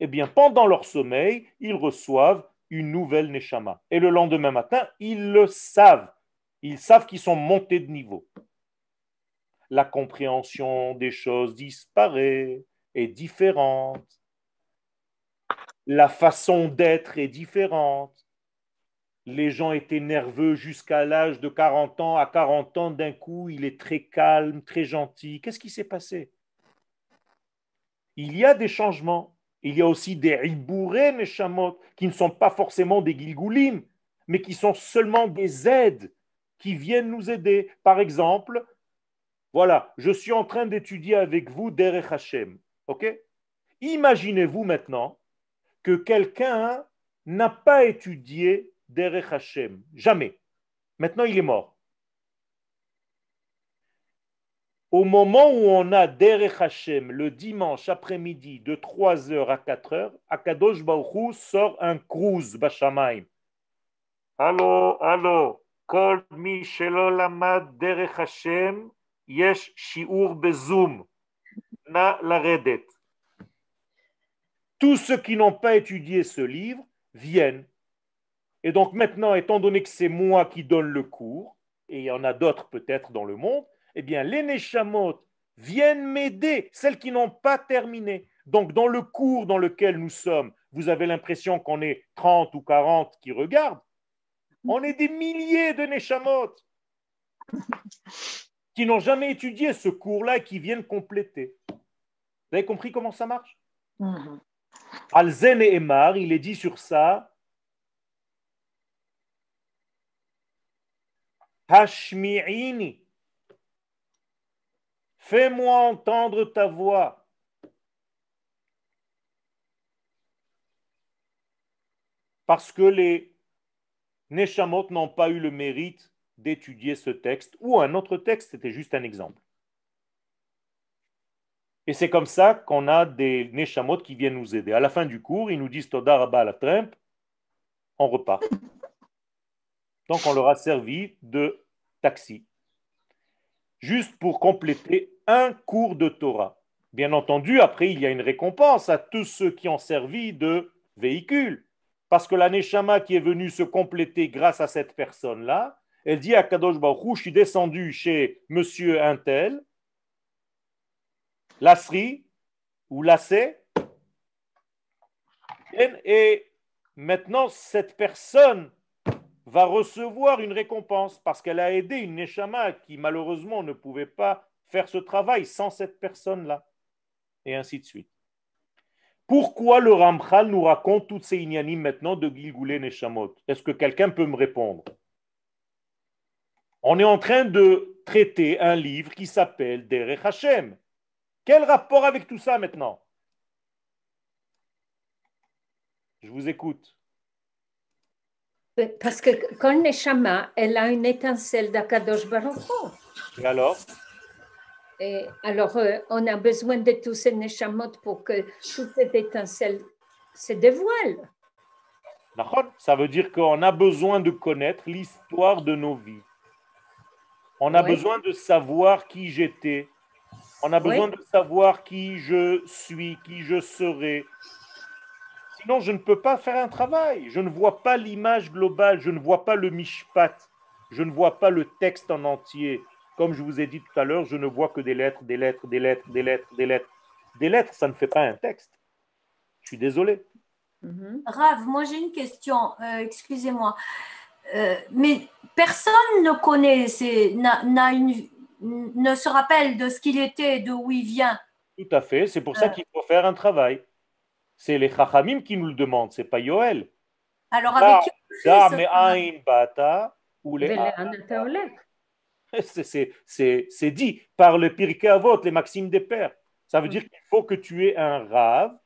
eh bien, pendant leur sommeil, ils reçoivent une nouvelle neshama. Et le lendemain matin, ils le savent. Ils savent qu'ils sont montés de niveau. La compréhension des choses disparaît, est différente. La façon d'être est différente les gens étaient nerveux jusqu'à l'âge de 40 ans. À 40 ans, d'un coup, il est très calme, très gentil. Qu'est-ce qui s'est passé? Il y a des changements. Il y a aussi des ribourés, neshamot, qui ne sont pas forcément des gilgoulim, mais qui sont seulement des aides qui viennent nous aider. Par exemple, voilà, je suis en train d'étudier avec vous Derech Hashem. OK? Imaginez-vous maintenant que quelqu'un n'a pas étudié Derech Hashem, jamais. Maintenant, il est mort. Au moment où on a Derech Hashem, le dimanche après-midi, de 3h à 4h, Akadosh Baruch sort un cruise Bashamaim. Allô, allô, Kol mi shelo lamad Derech Hashem, yesh shiur bezum. Na redet. Tous ceux qui n'ont pas étudié ce livre viennent. Et donc maintenant, étant donné que c'est moi qui donne le cours, et il y en a d'autres peut-être dans le monde, eh bien, les Neshamot viennent m'aider, celles qui n'ont pas terminé. Donc, dans le cours dans lequel nous sommes, vous avez l'impression qu'on est 30 ou 40 qui regardent. On est des milliers de Neshamot qui n'ont jamais étudié ce cours-là et qui viennent compléter. Vous avez compris comment ça marche? Mm-hmm. Alzen et Emar, il est dit sur ça Hashmi'ini. Fais-moi entendre ta voix. Parce que les Neshamot n'ont pas eu le mérite d'étudier ce texte ou un autre texte, c'était juste un exemple. Et c'est comme ça qu'on a des Neshamot qui viennent nous aider. À la fin du cours, ils nous disent Toda Rabba la trempe, on repart. Donc on leur a servi de taxi. Juste pour compléter un cours de Torah. Bien entendu, après, il y a une récompense à tous ceux qui ont servi de véhicule. Parce que la Neshama qui est venue se compléter grâce à cette personne-là, elle dit à Kadosh Baruch je suis descendu chez monsieur Intel, Lasri ou Lassé, et maintenant cette personne va recevoir une récompense parce qu'elle a aidé une Neshama qui malheureusement ne pouvait pas faire ce travail sans cette personne-là. Et ainsi de suite. Pourquoi le Ramchal nous raconte toutes ces ignanim maintenant de Gilgoulé Neshamot Est-ce que quelqu'un peut me répondre? On est en train de traiter un livre qui s'appelle Derech Hashem. Quel rapport avec tout ça maintenant? Je vous écoute. Parce que quand Neshama, elle a une étincelle d'Akadosh Baruch Et alors? Et alors, euh, on a besoin de tous ces Neshamot pour que toute cette étincelle se dévoile. Ça veut dire qu'on a besoin de connaître l'histoire de nos vies. On a besoin de savoir qui j'étais. On a besoin de savoir qui je suis, qui je serai. Sinon, je ne peux pas faire un travail. Je ne vois pas l'image globale. Je ne vois pas le mishpat. Je ne vois pas le texte en entier. Comme je vous ai dit tout à l'heure, je ne vois que des lettres, des lettres, des lettres, des lettres, des lettres. Des lettres, ça ne fait pas un texte. Je suis désolé. Mhm. Rav, moi j'ai une question, euh, excusez-moi. Euh, mais personne ne connaît, n'a, une, ne se rappelle de ce qu'il était, d'où il vient. Tout à fait, c'est pour ça euh. qu'il faut faire un travail. C'est les Chachamim qui nous le demandent, c'est pas Yoel. Alors avec qui c'est dit par le Pirkei Avot, les maximes des pères. Ça veut dire qu'il faut que tu aies un rave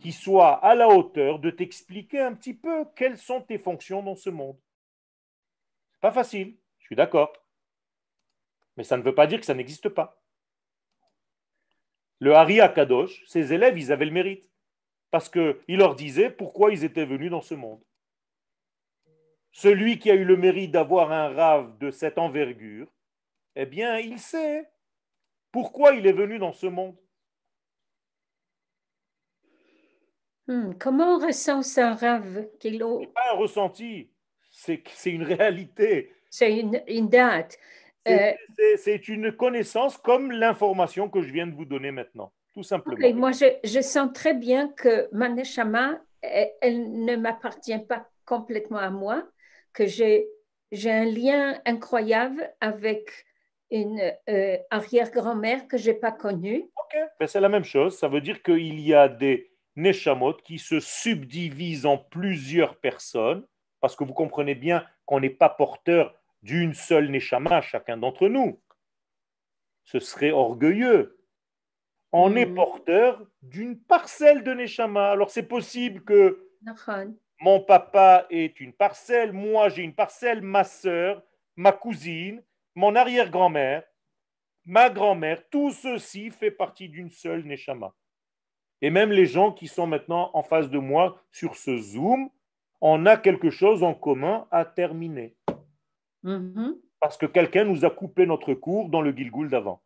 qui soit à la hauteur de t'expliquer un petit peu quelles sont tes fonctions dans ce monde. C'est pas facile, je suis d'accord. Mais ça ne veut pas dire que ça n'existe pas. Le Hari Akadosh, ses élèves, ils avaient le mérite. Parce qu'il leur disait pourquoi ils étaient venus dans ce monde. Celui qui a eu le mérite d'avoir un rave de cette envergure, eh bien, il sait pourquoi il est venu dans ce monde. Hmm, comment on ressent un rave Ce n'est pas un ressenti, c'est une réalité. C'est une, date. C'est euh, une connaissance comme l'information que je viens de vous donner maintenant, tout simplement. moi, je, sens très bien que Maneshama, elle ne m'appartient pas complètement à moi que j'ai un lien incroyable avec une euh, arrière-grand-mère que je n'ai pas connue. Ok, ben, c'est la même chose. Ça veut dire qu'il y a des neshamot qui se subdivisent en plusieurs personnes, parce que vous comprenez bien qu'on n'est pas porteur d'une seule neshama, chacun d'entre nous. Ce serait orgueilleux. on est mm. porteur d'une parcelle de Neshama. Alors c'est possible que mon papa est une parcelle, moi j'ai une parcelle, ma soeur, ma cousine, mon arrière-grand-mère, ma grand-mère, tout ceci fait partie d'une seule Neshama. Et même les gens qui sont maintenant en face de moi sur ce Zoom, on a quelque chose en commun à terminer. Mm-hmm. Parce que quelqu'un nous a coupé notre cours dans le Gilgoul d'avant.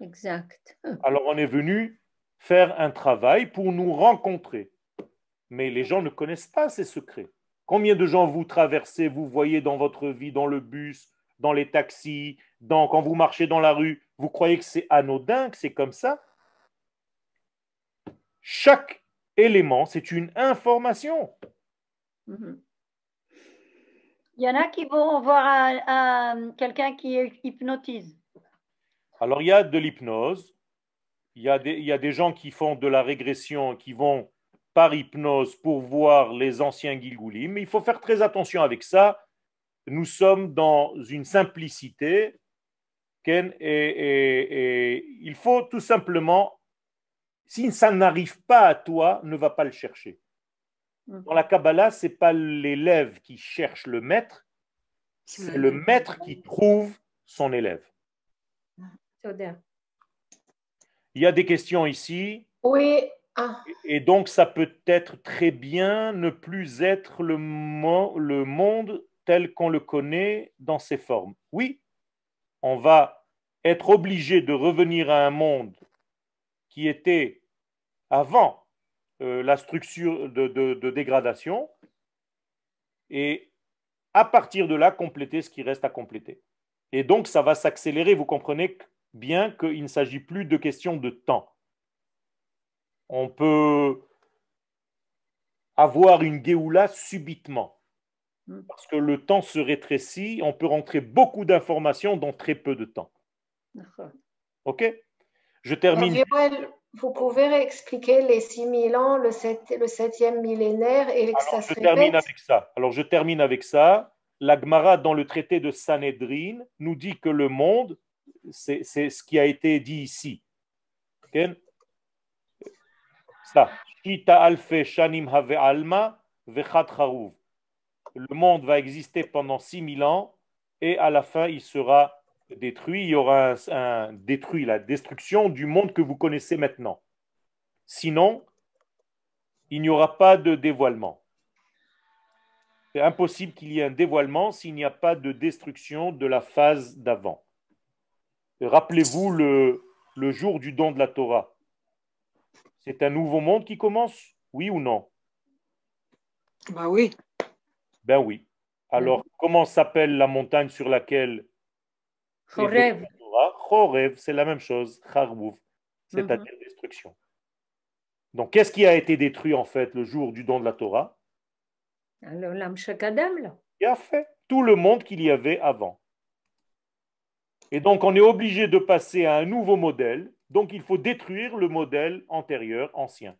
Exact. <laughs> Alors on est venu faire un travail pour nous rencontrer. Mais les gens ne connaissent pas ces secrets. Combien de gens vous traversez, vous voyez dans votre vie, dans le bus, dans les taxis, dans, quand vous marchez dans la rue, vous croyez que c'est anodin, que c'est comme ça? Chaque élément, c'est une information. Mm-hmm. Il y en a qui vont voir quelqu'un qui hypnotise. Alors, il y a de l'hypnose, il, y a des gens qui font de la régression, qui vont par hypnose pour voir les anciens Gilgoulim, mais il faut faire très attention avec ça. Nous sommes dans une simplicité et, il faut tout simplement, si ça n'arrive pas à toi, ne va pas le chercher. Mm. Dans la Kabbalah, ce n'est pas l'élève qui cherche le maître, c'est le maître qui trouve son élève. Il y a des questions ici. Oui. Ah. Et donc, ça peut être très bien ne plus être le, le monde tel qu'on le connaît dans ses formes. Oui, on va être obligé de revenir à un monde qui était avant euh, la structure de, de dégradation et à partir de là, compléter ce qui reste à compléter. Et donc, ça va s'accélérer. Vous comprenez bien qu'il ne s'agit plus de question de temps. On peut avoir une Géoula subitement. Hmm. Parce que le temps se rétrécit, on peut rentrer beaucoup d'informations dans très peu de temps. Ok? Je termine. Vous pouvez réexpliquer les 6000 ans, le, 7, le 7e millénaire et Alors, je termine avec ça. Alors, je termine avec ça. La Gemara, dans le traité de Sanhedrin, nous dit que le monde c'est ce qui a été dit ici. Ça. Le monde va exister pendant 6000 ans et à la fin, il sera détruit. Il y aura un, détruit, la destruction du monde que vous connaissez maintenant. Sinon, il n'y aura pas de dévoilement. C'est impossible qu'il y ait un dévoilement s'il n'y a pas de destruction de la phase d'avant. Rappelez-vous le, le jour du don de la Torah. C'est un nouveau monde qui commence, oui ou non? Ben oui. Ben oui. Alors, comment s'appelle la montagne sur laquelle Chorev. Chorev, c'est la même chose. C'est-à-dire mhm. destruction. Donc, qu'est-ce qui a été détruit en fait le jour du don de la Torah? Alors, l'âme là. Il a fait tout le monde qu'il y avait avant. Et donc, on est obligé de passer à un nouveau modèle. Donc, il faut détruire le modèle antérieur, ancien.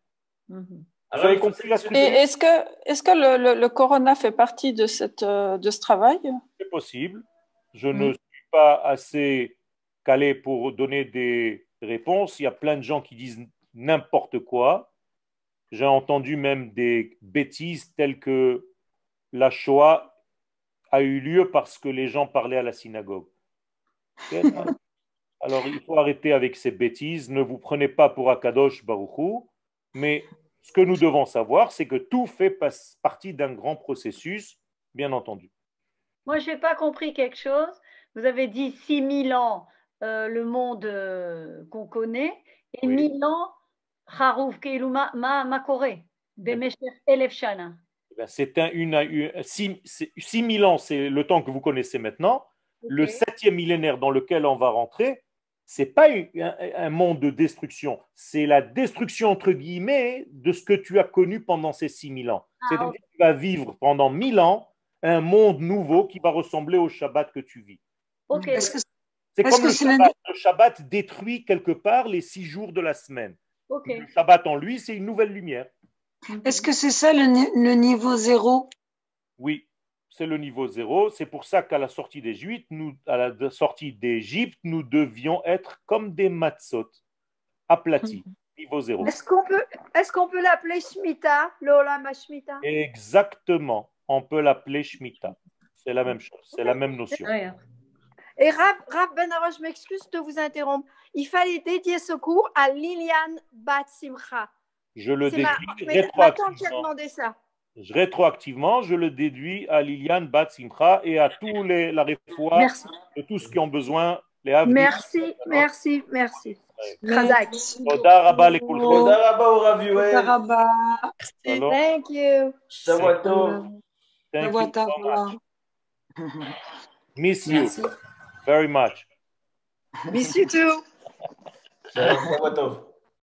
Mhm. Vous avez compris la structure? Est-ce que, est que le, le, corona fait partie de, cette, euh, de ce travail? C'est possible. Je ne mhm. Pas assez calé pour donner des réponses. Il y a plein de gens qui disent n'importe quoi. J'ai entendu même des bêtises telles que la Shoah a eu lieu parce que les gens parlaient à la synagogue. <laughs> Alors, il faut arrêter avec ces bêtises. Ne vous prenez pas pour Akadosh Baruchou. Mais ce que nous devons savoir, c'est que tout fait partie d'un grand processus, bien entendu. Moi, je n'ai pas compris quelque chose. Vous avez dit 6000 ans, euh, le monde euh, qu'on connaît, et 1000 ans, Harouf Keiluma Makore, Elef Shana. C'est un, une, 6000 ans, c'est le temps que vous connaissez maintenant. Le septième millénaire dans lequel on va rentrer, c'est pas un, monde de destruction, c'est la destruction entre guillemets de ce que tu as connu pendant ces 6000 ans. Ah, C'est-à-dire que tu vas vivre pendant 1000 ans un monde nouveau qui va ressembler au Shabbat que tu vis. C'est comme le Shabbat? le Shabbat. détruit quelque part les six jours de la semaine. Le Shabbat en lui, c'est une nouvelle lumière. Est-ce que c'est ça le, niveau zéro? Oui c'est le niveau zéro. C'est pour ça qu'à la sortie d'Égypte, nous, à la sortie d'Égypte, nous devions être comme des matzot. aplati, niveau zéro. Est-ce qu'on peut, est qu'on peut l'appeler Shmita, l'Olama Shmita Exactement, on peut l'appeler Shmita. C'est la même chose, c'est la même notion. Et Rav, Rav ben je m'excuse de vous interrompre. Il fallait dédier ce cours à Liliane Batsimcha. Je le déduis rétroactivement. Ça. Je, rétroactivement, je le déduis à Liliane Batsimcha et à tous les la réfoua de tous ceux qui ont besoin. Les merci, merci, merci, merci. Thank Thank you. Miss you. very much. Miss you too.